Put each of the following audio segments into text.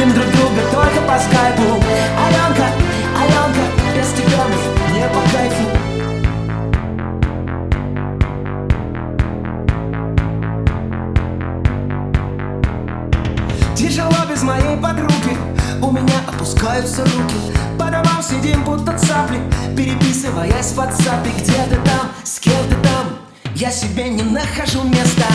Любим друг друга только по скайпу. Аленка, Аленка Без тебя мне не по кайфу. Тяжело без моей подруги У меня опускаются руки. По домам сидим будто цапли Переписываясь в WhatsApp. Где ты там, с кем ты там? Я себе не нахожу места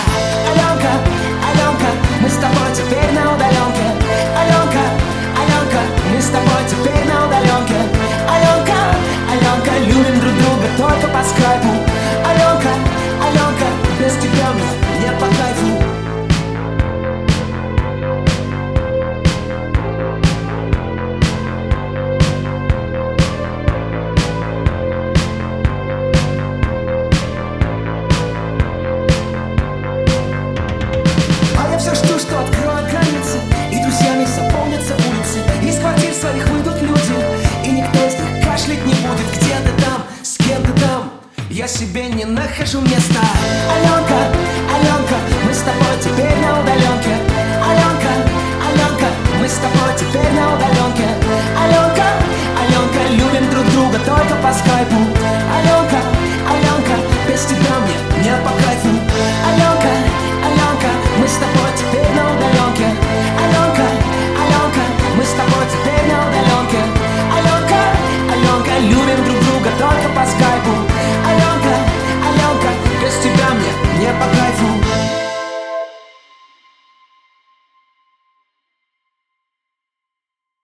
Я себе не нахожу места. Аленка, Аленка, мы с тобой теперь на удаленке.